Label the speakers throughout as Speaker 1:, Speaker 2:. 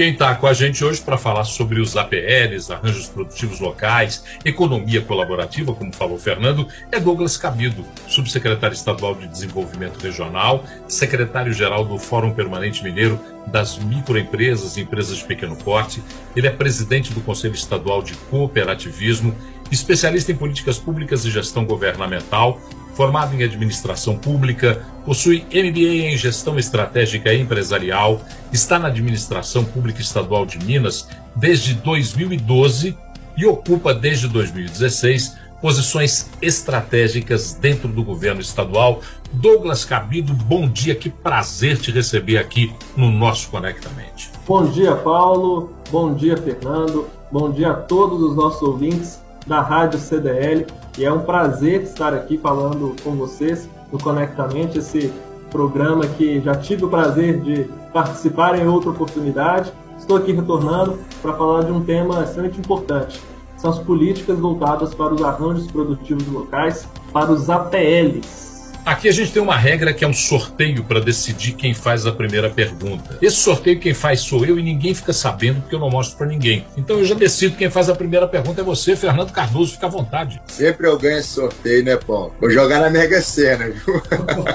Speaker 1: Quem está com a gente hoje para falar sobre os APLs, arranjos produtivos locais, economia colaborativa, como falou Fernando, é Douglas Cabido, subsecretário estadual de Desenvolvimento Regional, secretário-geral do Fórum Permanente Mineiro das Microempresas e Empresas de Pequeno Porte. Ele é presidente do Conselho Estadual de Cooperativismo, especialista em políticas públicas e gestão governamental, formado em administração pública, possui MBA em gestão estratégica empresarial, está na administração pública estadual de Minas desde 2012 e ocupa desde 2016 posições estratégicas dentro do governo estadual. Douglas Cabido, bom dia, que prazer te receber aqui no nosso Conectamente.
Speaker 2: Bom dia, Paulo. Bom dia, Fernando. Bom dia a todos os nossos ouvintes da Rádio CDL. E é um prazer estar aqui falando com vocês no Conectamente, esse programa que já tive o prazer de participar em outra oportunidade. Estou aqui retornando para falar de um tema extremamente importante. São as políticas voltadas para os arranjos produtivos locais, para os APLs.
Speaker 1: Aqui a gente tem uma regra que é um sorteio para decidir quem faz a primeira pergunta. Esse sorteio quem faz sou eu e ninguém fica sabendo porque eu não mostro para ninguém. Então eu já decido quem faz a primeira pergunta é você, Fernando Cardoso, fica à vontade.
Speaker 3: Sempre eu ganho esse sorteio, né, Paulo? Vou jogar na Mega Sena, viu?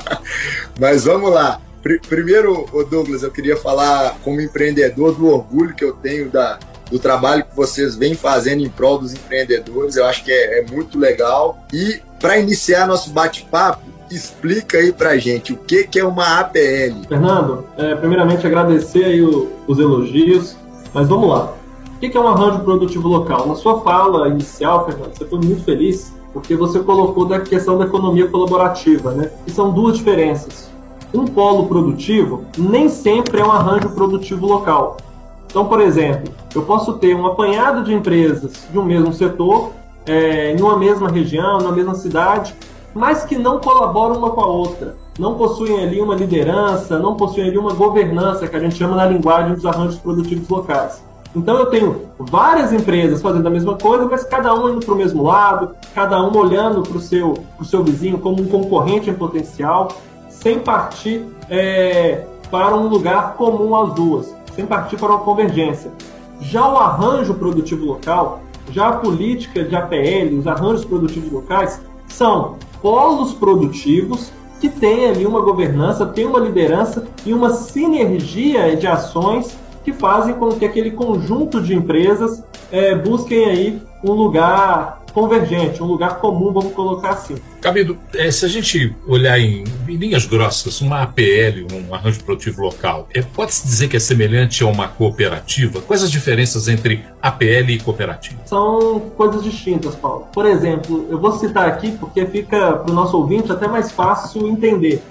Speaker 3: Mas vamos lá. Primeiro, Douglas, eu queria falar como empreendedor do orgulho que eu tenho da, do trabalho que vocês vêm fazendo em prol dos empreendedores. Eu acho que é, é muito legal. E para iniciar nosso bate-papo, explica aí pra gente o que, que é uma APL.
Speaker 2: Fernando, é, primeiramente agradecer aí o, os elogios, mas vamos lá. O que, que é um arranjo produtivo local? Na sua fala inicial, Fernando, você foi muito feliz porque você colocou da questão da economia colaborativa, né? E são duas diferenças. Um polo produtivo nem sempre é um arranjo produtivo local. Então, por exemplo, eu posso ter um apanhado de empresas de um mesmo setor, é, em uma mesma região, numa mesma cidade, mas que não colaboram uma com a outra. Não possuem ali uma liderança, não possuem ali uma governança, que a gente chama na linguagem dos arranjos produtivos locais. Então eu tenho várias empresas fazendo a mesma coisa, mas cada uma indo para o mesmo lado, cada uma olhando para o seu, seu vizinho como um concorrente em potencial, sem partir é, para um lugar comum às duas, sem partir para uma convergência. Já o arranjo produtivo local, já a política de APL, os arranjos produtivos locais, são polos produtivos que têm ali uma governança, tem uma liderança e uma sinergia de ações que fazem com que aquele conjunto de empresas é, busquem aí um lugar convergente, um lugar comum, vamos colocar assim.
Speaker 1: Cabido, é, se a gente olhar em, em, linhas grossas, uma APL, um arranjo produtivo local, é, pode-se dizer que é semelhante a uma cooperativa? Quais as diferenças entre APL e cooperativa?
Speaker 2: São coisas distintas, Paulo. Por exemplo, eu vou citar aqui porque fica para o nosso ouvinte até mais fácil entender.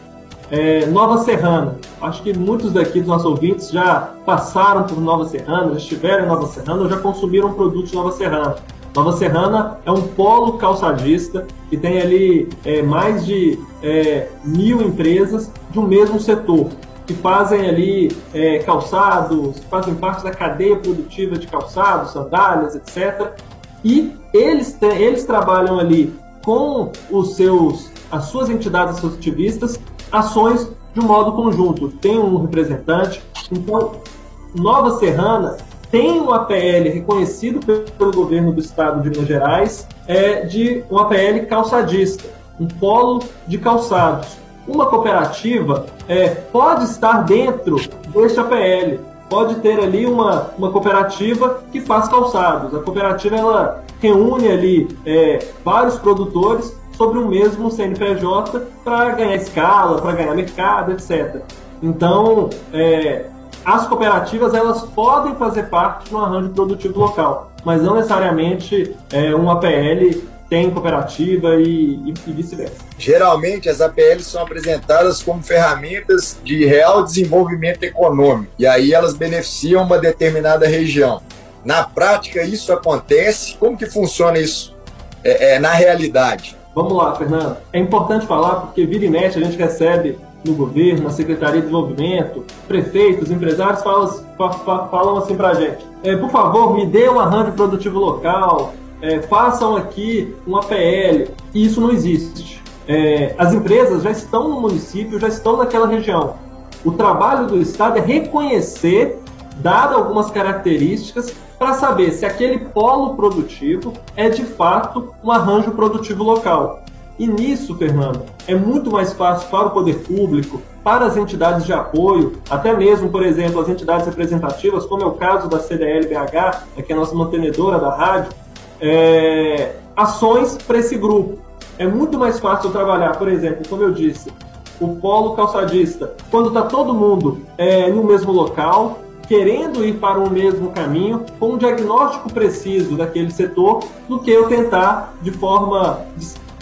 Speaker 2: É, Nova Serrana. Acho que muitos daqui dos nossos ouvintes já passaram por Nova Serrana, já estiveram em Nova Serrana ou já consumiram produtos Nova Serrana. Nova Serrana é um polo calçadista que tem ali é, mais de é, mil empresas de um mesmo setor, que fazem ali é, calçados, fazem parte da cadeia produtiva de calçados, sandálias, etc. E eles, eles trabalham ali com os seus, as suas entidades associativistas ações de um modo conjunto. Tem um representante. Então, Nova Serrana tem um APL reconhecido pelo governo do estado de Minas Gerais, é de um APL calçadista, um polo de calçados. Uma cooperativa é, pode estar dentro deste APL, pode ter ali uma, uma cooperativa que faz calçados. A cooperativa ela reúne ali é, vários produtores sobre o mesmo CNPJ para ganhar escala, para ganhar mercado, etc. Então, é, as cooperativas elas podem fazer parte de um arranjo produtivo local, mas não necessariamente é, um APL tem cooperativa e, e, e vice-versa.
Speaker 3: Geralmente as APLs são apresentadas como ferramentas de real desenvolvimento econômico e aí elas beneficiam uma determinada região. Na prática isso acontece? Como que funciona isso é, é, na realidade?
Speaker 2: Vamos lá, Fernando. É importante falar porque vira e mexe a gente recebe no governo, na Secretaria de Desenvolvimento, prefeitos, empresários falam, falam assim para a gente: é, por favor, me dê um arranjo produtivo local, é, façam aqui uma PL. E isso não existe. É, as empresas já estão no município, já estão naquela região. O trabalho do Estado é reconhecer dado algumas características para saber se aquele polo produtivo é de fato um arranjo produtivo local. E nisso, Fernando, é muito mais fácil para o poder público, para as entidades de apoio, até mesmo, por exemplo, as entidades representativas, como é o caso da CDL-BH, que é a nossa mantenedora da rádio, é, ações para esse grupo. É muito mais fácil trabalhar, por exemplo, como eu disse, o polo calçadista, quando está todo mundo é, no mesmo local, querendo ir para o mesmo caminho, com um diagnóstico preciso daquele setor, do que eu tentar de forma,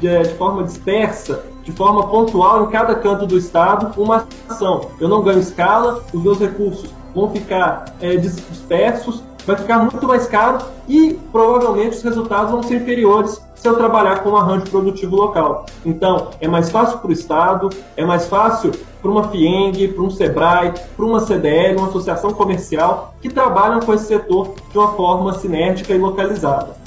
Speaker 2: de, de forma dispersa, de forma pontual em cada canto do estado, uma ação. Eu não ganho escala, os meus recursos vão ficar é, dispersos, vai ficar muito mais caro e provavelmente os resultados vão ser inferiores se eu trabalhar com um arranjo produtivo local. Então, é mais fácil para o Estado, é mais fácil para uma FIENG, para um SEBRAE, para uma CDL, uma associação comercial, que trabalham com esse setor de uma forma sinérgica e localizada.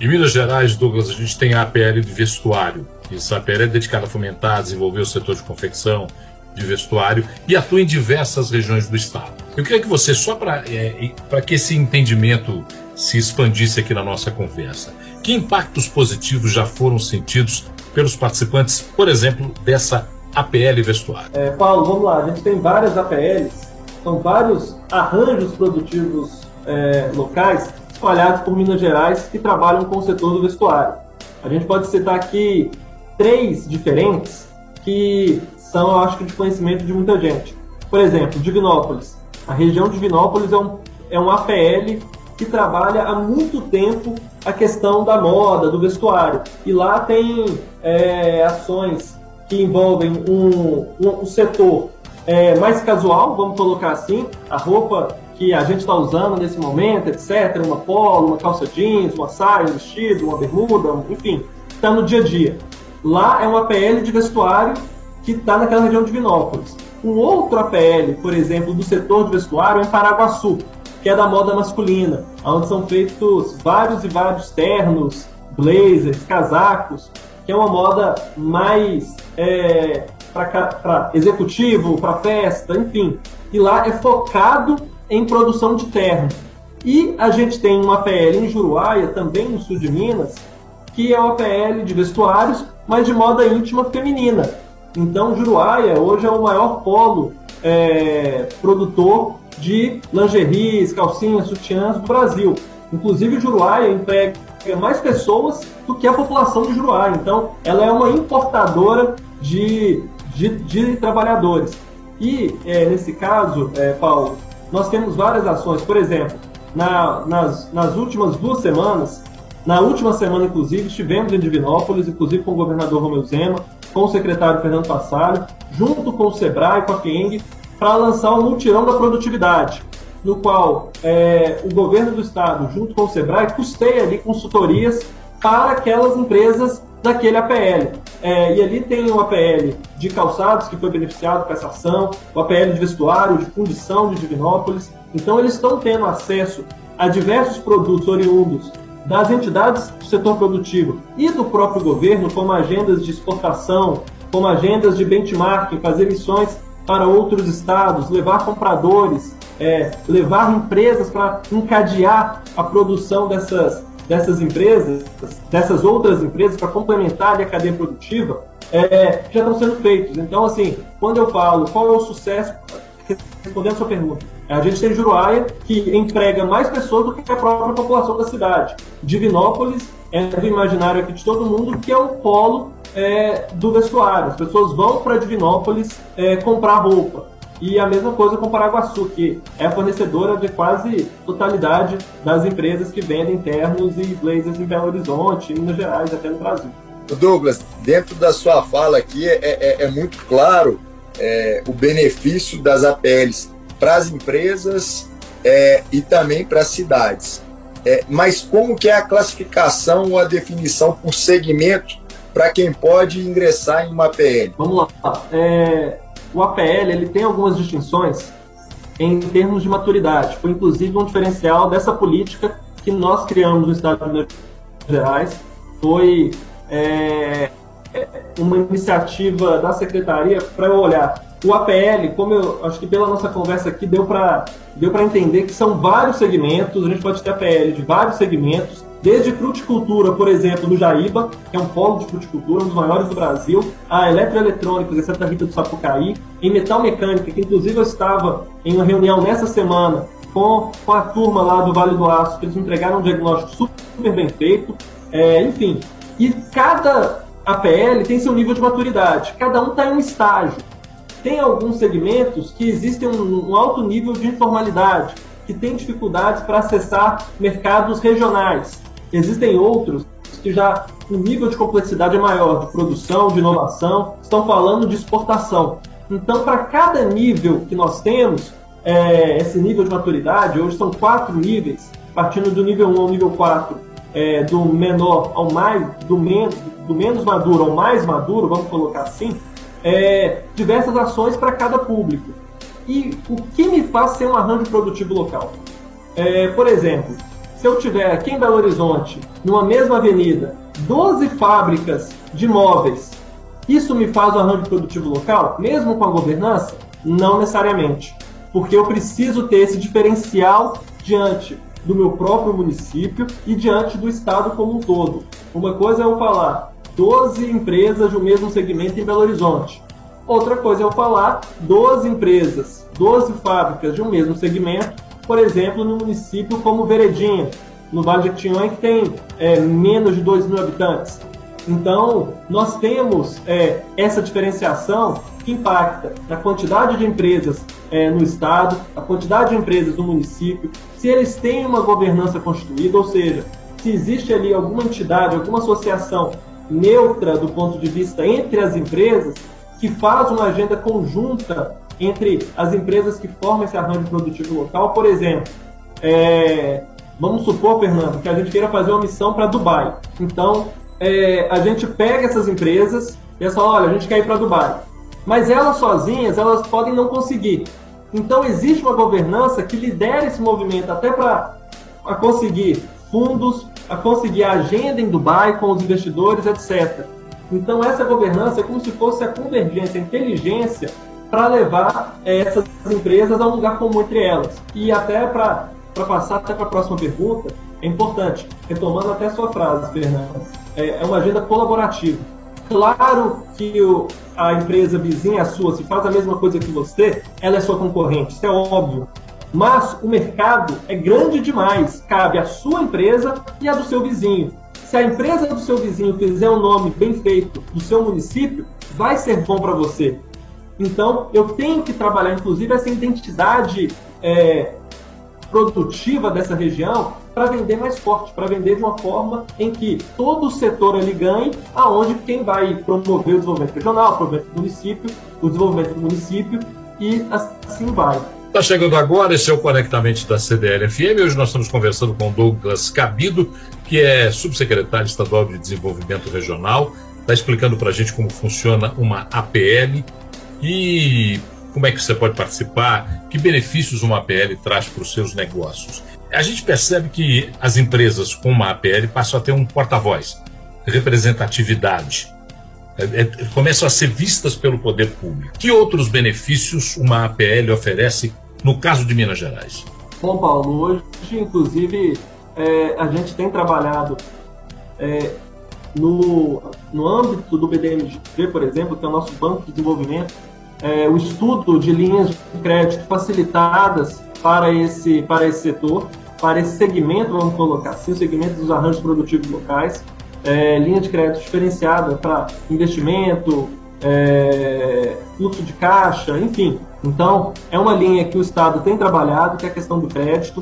Speaker 1: Em Minas Gerais, Douglas, a gente tem a APL de vestuário. Essa APL é dedicada a fomentar, desenvolver o setor de confecção, de vestuário e atua em diversas regiões do estado. Eu queria que você, só para é, que esse entendimento se expandisse aqui na nossa conversa, que impactos positivos já foram sentidos pelos participantes, por exemplo, dessa APL Vestuário?
Speaker 2: É, Paulo, vamos lá. A gente tem várias APLs, são vários arranjos produtivos é, locais espalhados por Minas Gerais que trabalham com o setor do vestuário. A gente pode citar aqui três diferentes que são, eu acho de conhecimento de muita gente. Por exemplo, Divinópolis. A região de Divinópolis é um, é um APL que trabalha há muito tempo a questão da moda, do vestuário. E lá tem é, ações que envolvem um, um, um setor é, mais casual, vamos colocar assim, a roupa que a gente está usando nesse momento, etc. Uma polo, uma calça jeans, uma saia, um vestido, uma bermuda, enfim, está no dia a dia. Lá é uma PL de vestuário que está naquela região de Vinópolis. Um outro APL, por exemplo, do setor de vestuário é em Paraguaçu, que é da moda masculina, onde são feitos vários e vários ternos, blazers, casacos, que é uma moda mais é, para executivo, para festa, enfim. E lá é focado em produção de terno. E a gente tem uma PL em Juruáia, também no sul de Minas, que é uma PL de vestuários, mas de moda íntima feminina. Então, Juruáia hoje é o maior polo é, produtor de lingeries, calcinhas, sutiãs do Brasil. Inclusive, Juruáia emprega mais pessoas do que a população de Juruáia. Então, ela é uma importadora de, de, de trabalhadores. E, é, nesse caso, é, Paulo, nós temos várias ações. Por exemplo, na, nas, nas últimas duas semanas, na última semana, inclusive, estivemos em Divinópolis, inclusive com o governador Romeu Zema, com o secretário Fernando Passalho, junto com o SEBRAE, com a FIENG, para lançar o Multirão da Produtividade, no qual é, o governo do estado, junto com o SEBRAE, custeia ali consultorias para aquelas empresas daquele APL. É, e ali tem o APL de calçados, que foi beneficiado com essa ação, o APL de vestuário, de fundição de Divinópolis. Então, eles estão tendo acesso a diversos produtos oriundos das entidades do setor produtivo e do próprio governo, como agendas de exportação, como agendas de benchmarking, fazer missões para outros estados, levar compradores, é, levar empresas para encadear a produção dessas, dessas empresas, dessas outras empresas, para complementar a cadeia produtiva, é, já estão sendo feitos. Então, assim, quando eu falo qual é o sucesso, respondendo a sua pergunta, a gente tem Juruáia, que emprega mais pessoas do que a própria população da cidade. Divinópolis é do imaginário aqui de todo mundo que é o polo é, do vestuário. As pessoas vão para Divinópolis é, comprar roupa. E a mesma coisa com Paraguaçu, que é fornecedora de quase totalidade das empresas que vendem ternos e blazers em Belo Horizonte, em Minas Gerais, até no Brasil.
Speaker 3: Douglas, dentro da sua fala aqui é, é, é muito claro é, o benefício das APLs para as empresas é, e também para as cidades. É, mas como que é a classificação ou a definição por segmento para quem pode ingressar em uma APL?
Speaker 2: Vamos lá. É, o APL ele tem algumas distinções em termos de maturidade. Foi inclusive um diferencial dessa política que nós criamos no Estado de Minas Gerais. Foi é, uma iniciativa da Secretaria para olhar O APL, como eu acho que pela nossa conversa aqui deu para deu entender que são vários segmentos, a gente pode ter APL de vários segmentos, desde fruticultura, por exemplo, no Jaíba, que é um polo de fruticultura, um dos maiores do Brasil, a eletroeletrônicos em Santa Rita do Sapucaí, em metal mecânica, que inclusive eu estava em uma reunião nessa semana com, com a turma lá do Vale do Aço, que eles entregaram um diagnóstico super bem feito, é, enfim. E cada APL tem seu nível de maturidade, cada um está em um estágio. Tem alguns segmentos que existem um, um alto nível de informalidade, que tem dificuldades para acessar mercados regionais. Existem outros que já o nível de complexidade é maior, de produção, de inovação, estão falando de exportação. Então, para cada nível que nós temos, é, esse nível de maturidade, hoje são quatro níveis, partindo do nível 1 ao nível 4, é, do menor ao mais, do, men do menos maduro ao mais maduro, vamos colocar assim, é, diversas ações para cada público. E o que me faz ser um arranjo produtivo local? É, por exemplo, se eu tiver aqui em Belo Horizonte, numa mesma avenida, 12 fábricas de móveis, isso me faz o arranjo produtivo local, mesmo com a governança? Não necessariamente, porque eu preciso ter esse diferencial diante do meu próprio município e diante do estado como um todo. Uma coisa é eu falar 12 empresas do mesmo segmento em Belo Horizonte. Outra coisa é eu falar 12 empresas, 12 fábricas de um mesmo segmento por exemplo, no município como Veredinha, no Vale de Jequitinhonha, que tem é, menos de 2 mil habitantes. Então, nós temos é, essa diferenciação que impacta na quantidade de empresas é, no estado, a quantidade de empresas no município, se eles têm uma governança constituída, ou seja, se existe ali alguma entidade, alguma associação neutra do ponto de vista entre as empresas que faz uma agenda conjunta entre as empresas que formam esse arranjo produtivo local. Por exemplo, é, vamos supor, Fernando, que a gente queira fazer uma missão para Dubai. Então, é, a gente pega essas empresas e fala, olha, a gente quer ir para Dubai. Mas elas sozinhas, elas podem não conseguir. Então, existe uma governança que lidera esse movimento até para conseguir fundos, a conseguir a agenda em Dubai com os investidores, etc. Então, essa governança é como se fosse a convergência, a inteligência para levar é, essas empresas a um lugar comum entre elas. E até para passar até para a próxima pergunta, é importante, retomando até sua frase, Fernando, é, é uma agenda colaborativa. Claro que o, a empresa vizinha a sua, se faz a mesma coisa que você, ela é sua concorrente, isso é óbvio. Mas o mercado é grande demais, cabe à sua empresa e à do seu vizinho. Se a empresa do seu vizinho fizer um nome bem feito do seu município, vai ser bom para você. Então, eu tenho que trabalhar, inclusive, essa identidade é, produtiva dessa região para vender mais forte, para vender de uma forma em que todo o setor ali ganhe, aonde quem vai promover o desenvolvimento regional, o desenvolvimento do município, o desenvolvimento do município e assim vai.
Speaker 1: Está chegando agora, esse é o Conectamente da CDL-FM. Hoje nós estamos conversando com Douglas Cabido, que é subsecretário estadual de Desenvolvimento Regional. Está explicando para a gente como funciona uma APL, e como é que você pode participar? Que benefícios uma APL traz para os seus negócios? A gente percebe que as empresas com uma APL passam a ter um porta-voz, representatividade, é, é, começam a ser vistas pelo poder público. Que outros benefícios uma APL oferece no caso de Minas Gerais?
Speaker 2: Bom, Paulo, hoje, inclusive, é, a gente tem trabalhado é, no, no âmbito do BDMG, por exemplo, que é o nosso banco de desenvolvimento, é, o estudo de linhas de crédito facilitadas para esse, para esse setor, para esse segmento, vamos colocar assim, o segmento dos arranjos produtivos locais, é, linha de crédito diferenciada para investimento, é, de caixa, enfim. Então, é uma linha que o Estado tem trabalhado, que é a questão do crédito.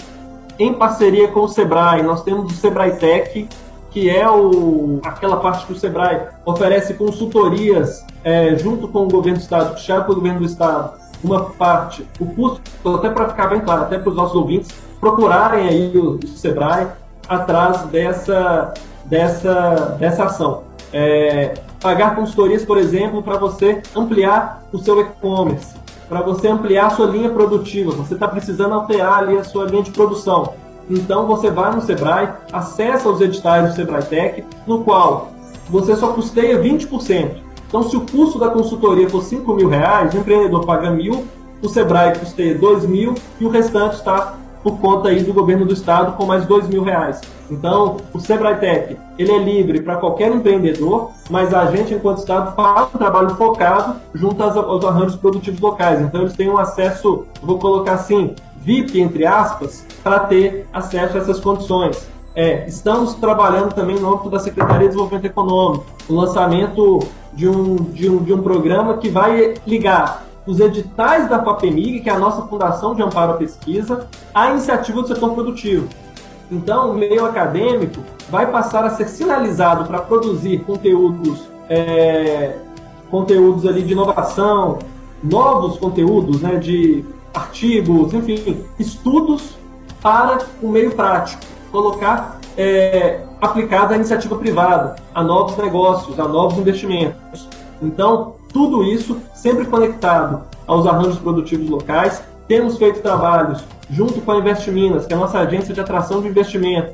Speaker 2: Em parceria com o Sebrae, nós temos o Sebrae Tech, que é o, aquela parte que o Sebrae oferece consultorias é, junto com o governo do Estado, puxado pelo governo do Estado, uma parte, o custo, até para ficar bem claro, até para os nossos ouvintes, procurarem aí o, o Sebrae atrás dessa, dessa, dessa ação. É, pagar consultorias, por exemplo, para você ampliar o seu e-commerce, para você ampliar a sua linha produtiva, você está precisando alterar ali a sua linha de produção. Então você vai no Sebrae, acessa os editais do Sebrae Tech, no qual você só custeia 20%. Então, se o custo da consultoria for 5 mil reais, o empreendedor paga mil, o Sebrae custeia 2 mil e o restante está por conta aí do governo do estado com mais dois mil reais. Então, o Sebrae Tech, ele é livre para qualquer empreendedor, mas a gente, enquanto estado, faz um trabalho focado junto aos, aos arranjos produtivos locais. Então, eles têm um acesso, vou colocar assim, VIP, entre aspas, para ter acesso a essas condições. É, estamos trabalhando também no âmbito da Secretaria de Desenvolvimento Econômico, o lançamento de um, de um, de um programa que vai ligar os editais da FAPEMIG, que é a nossa Fundação de Amparo à Pesquisa, à iniciativa do setor produtivo. Então, o meio acadêmico vai passar a ser sinalizado para produzir conteúdos, é, conteúdos ali de inovação, novos conteúdos, né, de artigos, enfim, estudos para o meio prático, colocar é, aplicado à iniciativa privada, a novos negócios, a novos investimentos. Então, tudo isso sempre conectado aos arranjos produtivos locais. Temos feito trabalhos junto com a Investiminas, que é a nossa agência de atração de investimento,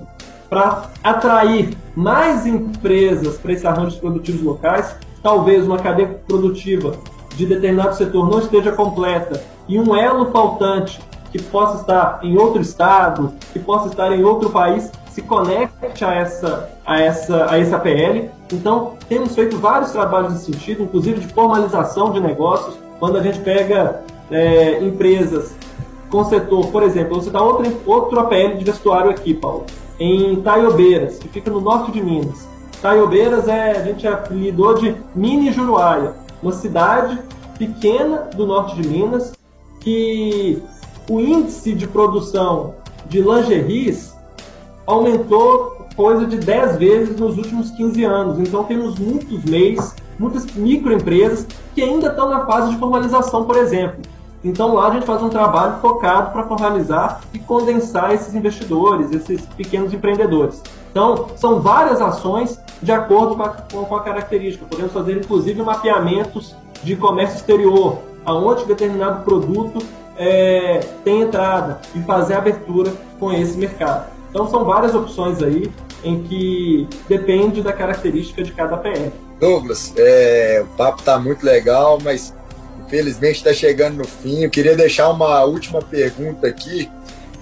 Speaker 2: para atrair mais empresas para esses arranjos produtivos locais. Talvez uma cadeia produtiva de determinado setor não esteja completa e um elo faltante que possa estar em outro estado, que possa estar em outro país, se conecte a essa, a essa, a esse APL. Então, temos feito vários trabalhos nesse sentido, inclusive de formalização de negócios, quando a gente pega é, empresas com setor, por exemplo, vou citar outro, outro APL de vestuário aqui, Paulo, em Taiobeiras, que fica no norte de Minas. Taiobeiras é, a gente apelidou de Mini Juruáia, uma cidade pequena do norte de Minas, que o índice de produção de lingeries aumentou coisa de 10 vezes nos últimos 15 anos. Então temos muitos MEIs, muitas microempresas que ainda estão na fase de formalização, por exemplo. Então lá a gente faz um trabalho focado para formalizar e condensar esses investidores, esses pequenos empreendedores. Então, são várias ações de acordo com a, com a característica. Podemos fazer, inclusive, mapeamentos de comércio exterior, aonde determinado produto é, tem entrada e fazer abertura com esse mercado. Então são várias opções aí em que depende da característica de cada PR.
Speaker 3: Douglas, é, o papo está muito legal, mas infelizmente está chegando no fim. Eu queria deixar uma última pergunta aqui,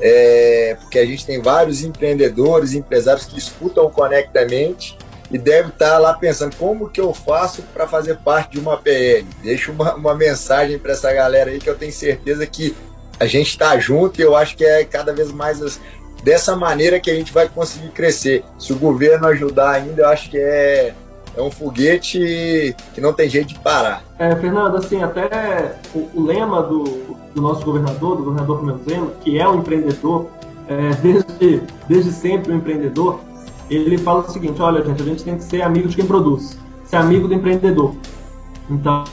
Speaker 3: é, porque a gente tem vários empreendedores, empresários que escutam o Conectamente deve estar tá lá pensando como que eu faço para fazer parte de uma PL. Deixa uma, uma mensagem para essa galera aí que eu tenho certeza que a gente está junto e eu acho que é cada vez mais dessa maneira que a gente vai conseguir crescer. Se o governo ajudar ainda, eu acho que é, é um foguete que não tem jeito de parar.
Speaker 2: É, Fernando, assim, até o, o lema do, do, nosso governador, do governador Romeu Zema, que é um empreendedor, é, desde, desde sempre um empreendedor, ele fala o seguinte, olha gente, a gente tem que ser amigo de quem produz, ser amigo do empreendedor. Então,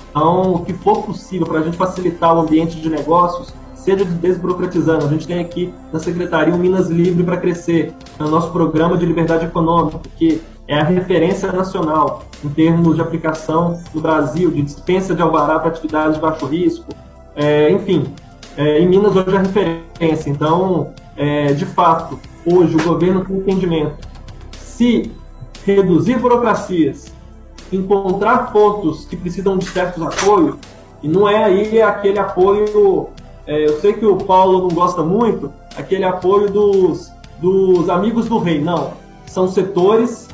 Speaker 2: o que for possível para a gente facilitar o ambiente de negócios, seja desburocratizando. A gente tem aqui na Secretaria o Minas Livre para crescer, é o nosso programa de liberdade econômica, que é a referência nacional em termos de aplicação no Brasil, de dispensa de alvará para atividades de baixo risco. É, enfim, é, em Minas hoje é a referência. Então, é, de fato, hoje o governo tem entendimento. Se reduzir burocracias, encontrar pontos que precisam de certos apoios, e não é aí aquele apoio é, eu sei que o Paulo não gosta muito, aquele apoio dos, dos amigos do rei. Não. São setores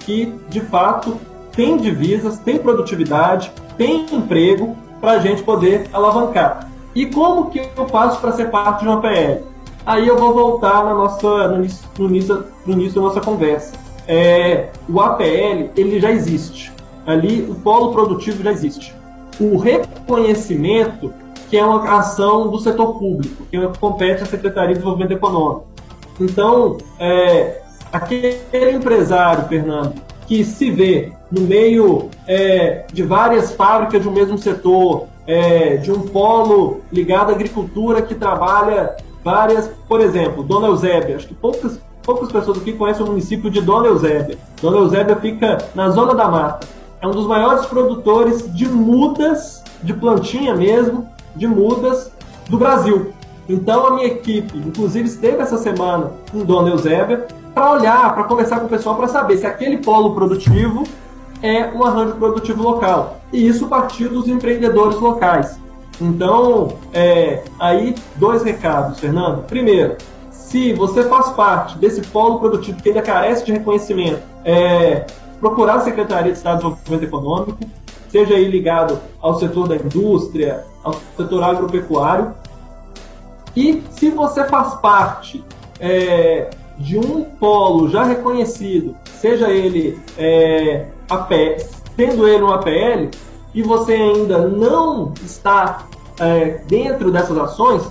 Speaker 2: que, de fato, têm divisas, têm produtividade, têm emprego para a gente poder alavancar. E como que eu faço para ser parte de uma PL? Aí eu vou voltar na nossa, no, início, no, início, da nossa conversa. É, o APL ele já existe. Ali o polo produtivo já existe. O reconhecimento que é uma ação do setor público, que compete à Secretaria de Desenvolvimento Econômico. Então, é, aquele empresário, Fernando, que se vê no meio é, de várias fábricas de um mesmo setor, é, de um polo ligado à agricultura que trabalha várias, por exemplo, Dona Eusébia, acho que poucas, poucas pessoas aqui conhecem o município de Dona Eusébia. Dona Eusébia fica na Zona da Mata. É um dos maiores produtores de mudas, de plantinha mesmo, de mudas do Brasil. Então a minha equipe, inclusive, esteve essa semana em Dona Eusébia para olhar, para conversar com o pessoal, para saber se aquele polo produtivo é um arranjo produtivo local. E isso partiu dos empreendedores locais. Então, é, aí, dois recados, Fernando. Primeiro, se você faz parte desse polo produtivo que ainda carece de reconhecimento, é, procurar a Secretaria de Estado de Desenvolvimento Econômico, seja aí ligado ao setor da indústria, ao setor agropecuário. E se você faz parte é, de um polo já reconhecido, seja ele é, APL, tendo ele um APL, e você ainda não está é, dentro dessas ações,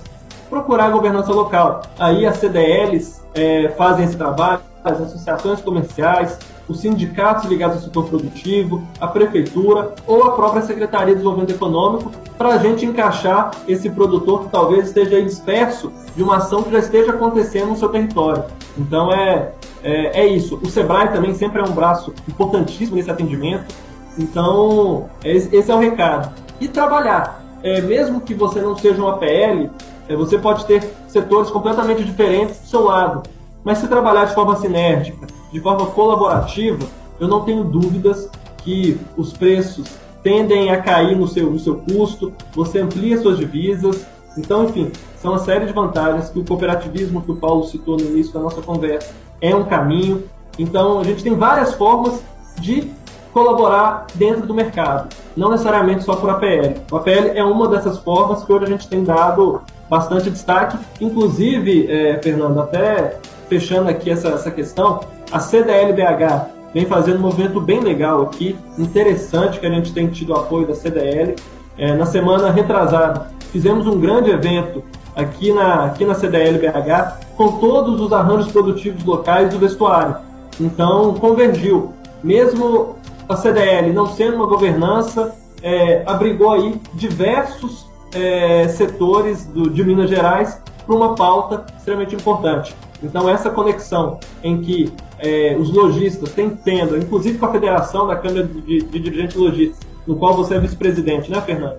Speaker 2: procurar a governança local. Aí as CDLs é, fazem esse trabalho, as associações comerciais, os sindicatos ligados ao setor produtivo, a prefeitura ou a própria Secretaria de Desenvolvimento Econômico, para a gente encaixar esse produtor que talvez esteja disperso de uma ação que já esteja acontecendo no seu território. Então é, é, é isso. O SEBRAE também sempre é um braço importantíssimo nesse atendimento. Então, esse é o recado. E trabalhar. É, mesmo que você não seja um APL, você pode ter setores completamente diferentes do seu lado. Mas se trabalhar de forma sinérgica, de forma colaborativa, eu não tenho dúvidas que os preços tendem a cair no seu, no seu custo, você amplia suas divisas. Então, enfim, são uma série de vantagens que o cooperativismo que o Paulo citou no início da nossa conversa é um caminho. Então, a gente tem várias formas de colaborar dentro do mercado, não necessariamente só por APL. O APL é uma dessas formas que hoje a gente tem dado bastante destaque. Inclusive, é, Fernando, até fechando aqui essa, essa questão, a CDLBH vem fazendo um movimento bem legal aqui, interessante, que a gente tem tido apoio da CDL. É, na semana retrasada, fizemos um grande evento aqui na, aqui na CDLBH com todos os arranjos produtivos locais do vestuário. Então, convergiu. Mesmo a CDL não sendo uma governança, é, abrigou aí diversos é, setores do, de Minas Gerais para uma pauta extremamente importante. Então, essa conexão em que é, os lojistas têm tendo, inclusive com a Federação da Câmara de, de Dirigentes Lojistas, no qual você é vice-presidente, né, Fernando?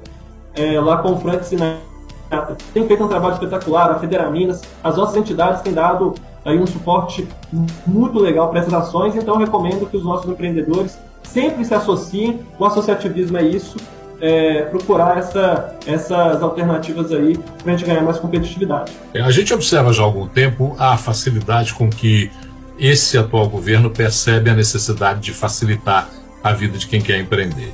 Speaker 2: É, lá com o Frank Sinatra, tem feito um trabalho espetacular, a Federa Minas, as nossas entidades têm dado aí um suporte muito legal para essas ações, então recomendo que os nossos empreendedores sempre se associem, o associativismo é isso, é, procurar essa, essas alternativas aí para a gente ganhar mais competitividade.
Speaker 1: É, a gente observa já há algum tempo a facilidade com que esse atual governo percebe a necessidade de facilitar a vida de quem quer empreender.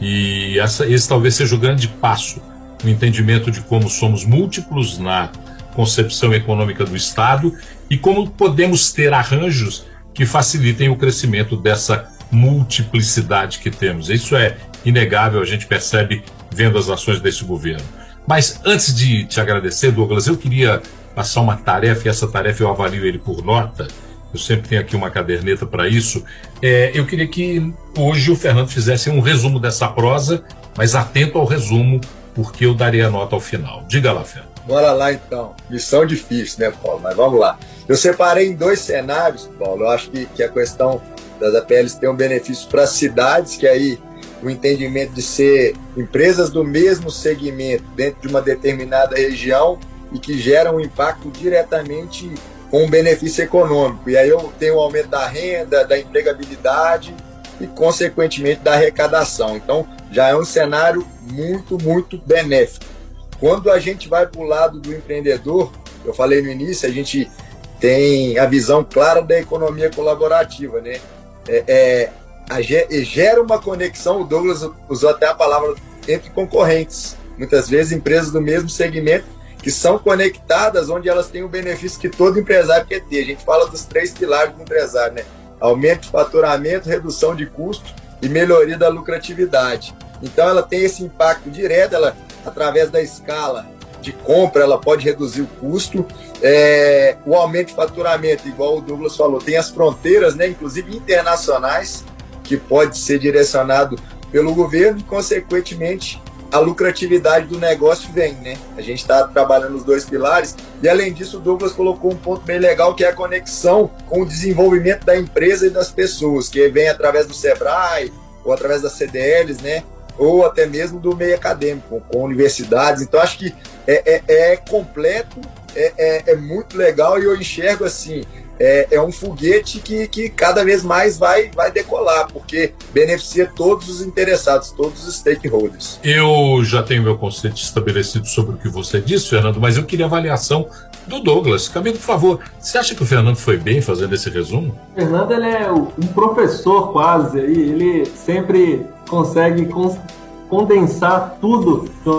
Speaker 1: E essa, esse talvez seja o grande passo no entendimento de como somos múltiplos na concepção econômica do Estado e como podemos ter arranjos que facilitem o crescimento dessa multiplicidade que temos. Isso é inegável, a gente percebe vendo as ações desse governo. Mas antes de te agradecer, Douglas, eu queria passar uma tarefa, e essa tarefa eu avalio ele por nota. Eu sempre tenho aqui uma caderneta para isso. É, eu queria que hoje o Fernando fizesse um resumo dessa prosa, mas atento ao resumo, porque eu darei a nota ao final. Diga lá, Fernando.
Speaker 3: Bora lá então. Missão difícil, né, Paulo? Mas vamos lá. Eu separei em dois cenários, Paulo. Eu acho que, que a questão das APLs tem um benefício para as cidades, que aí o entendimento de ser empresas do mesmo segmento dentro de uma determinada região e que geram um impacto diretamente com um benefício econômico. E aí eu tenho o aumento da renda, da empregabilidade e, consequentemente, da arrecadação. Então, já é um cenário muito, muito benéfico. Quando a gente vai para o lado do empreendedor, eu falei no início, a gente tem a visão clara da economia colaborativa, né? É, é, gera uma conexão, o Douglas usou até a palavra entre concorrentes. Muitas vezes empresas do mesmo segmento que são conectadas, onde elas têm o benefício que todo empresário quer ter. A gente fala dos três pilares do empresário, né? Aumento de faturamento, redução de custo e melhoria da lucratividade. Então ela tem esse impacto direto, ela através da escala de compra, ela pode reduzir o custo. É, o aumento de faturamento, igual o Douglas falou, tem as fronteiras, né, inclusive internacionais, que pode ser direcionado pelo governo e, consequentemente, a lucratividade do negócio vem, né? A gente está trabalhando os dois pilares e, além disso, o Douglas colocou um ponto bem legal que é a conexão com o desenvolvimento da empresa e das pessoas, que vem através do Sebrae ou através das CDLs, né? Ou até mesmo do meio acadêmico, com universidades. Então, acho que é, é, é completo é, é, é muito legal e eu enxergo assim, é, é, um foguete que, que cada vez mais vai, vai decolar, porque beneficia todos os interessados, todos os stakeholders.
Speaker 1: Eu já tenho meu conceito estabelecido sobre o que você disse, Fernando, mas eu queria avaliação do Douglas. Camilo, por favor, você acha que o Fernando foi bem fazendo esse resumo?
Speaker 2: O Fernando ele é um professor quase, aí ele sempre consegue condensar tudo de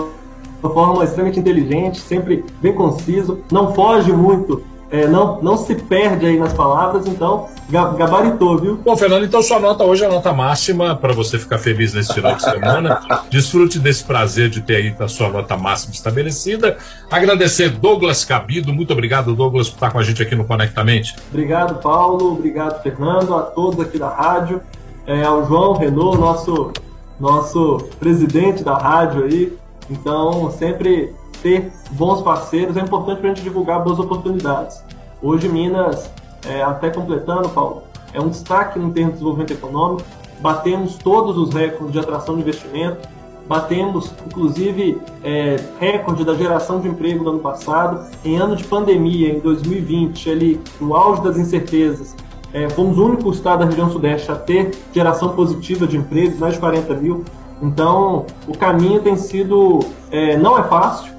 Speaker 2: uma forma extremamente inteligente, sempre bem conciso, não foge muito é, não, não se perde aí nas palavras, então gabaritou, viu?
Speaker 1: Bom, Fernando, então sua nota hoje é a nota máxima para você ficar feliz nesse final de semana. Desfrute desse prazer de ter aí a sua nota máxima estabelecida. Agradecer Douglas Cabido, muito obrigado, Douglas, por estar com a gente aqui no Conectamente.
Speaker 2: Obrigado, Paulo, obrigado, Fernando, a todos aqui da rádio, é, ao João Renault, nosso, nosso presidente da rádio aí. Então, sempre ter bons parceiros é importante para a gente divulgar boas oportunidades. Hoje, Minas, é, até completando, Paulo, é um destaque no termo de desenvolvimento econômico. Batemos todos os recordes de atração de investimento, batemos, inclusive, é, recorde da geração de emprego no ano passado. Em ano de pandemia, em 2020, ali, no auge das incertezas, é, fomos o único estado da região sudeste a ter geração positiva de emprego, mais de 40 mil. Então, o caminho tem sido, é, não é fácil,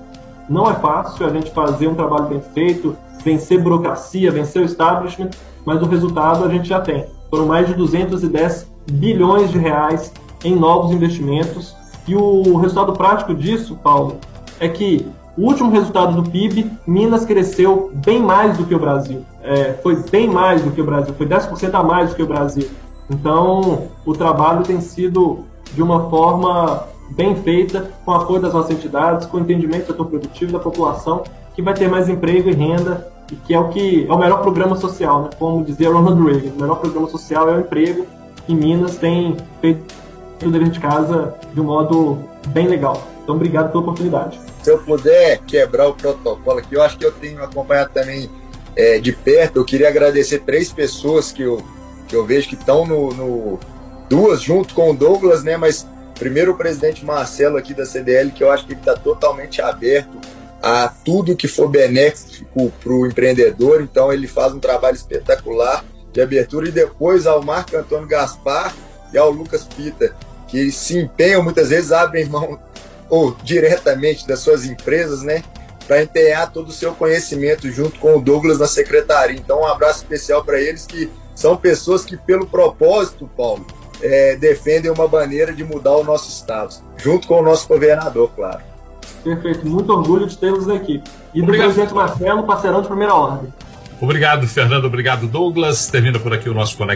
Speaker 2: não é fácil a gente fazer um trabalho bem feito, vencer burocracia, vencer o establishment, mas o resultado a gente já tem. Foram mais de 210 bilhões de reais em novos investimentos. E o resultado prático disso, Paulo, é que o último resultado do PIB, Minas cresceu bem mais do que o Brasil. É, foi bem mais do que o Brasil, foi 10% a mais do que o Brasil. Então, o trabalho tem sido de uma forma bem feita, com apoio das nossas entidades, com entendimento do setor produtivo da população, que vai ter mais emprego e renda, e que é o que é o melhor programa social, né? como dizia Ronald Reagan, o melhor programa social é o emprego, e Minas tem feito o dever de casa de um modo bem legal. Então, obrigado pela oportunidade.
Speaker 3: Se eu puder quebrar o protocolo aqui, eu acho que eu tenho acompanhado também é, de perto, eu queria agradecer três pessoas que eu, que eu vejo que estão no, no duas junto com o Douglas, né? Mas Primeiro, o presidente Marcelo aqui da CDL, que eu acho que ele está totalmente aberto a tudo que for benéfico para o empreendedor, então ele faz um trabalho espetacular de abertura. E depois ao Marco Antônio Gaspar e ao Lucas Pita, que se empenham muitas vezes, abrem mão ou diretamente das suas empresas, né? Para empenhar todo o seu conhecimento junto com o Douglas na secretaria. Então, um abraço especial para eles, que são pessoas que, pelo propósito, Paulo, é, defendem uma maneira de mudar o nosso estado, junto com o nosso governador, claro.
Speaker 2: Perfeito, muito orgulho de tê-los na equipe. E do presidente Marcelo, parceirão de primeira ordem.
Speaker 1: Obrigado, Fernando. Obrigado, Douglas. Termina por aqui o nosso Conect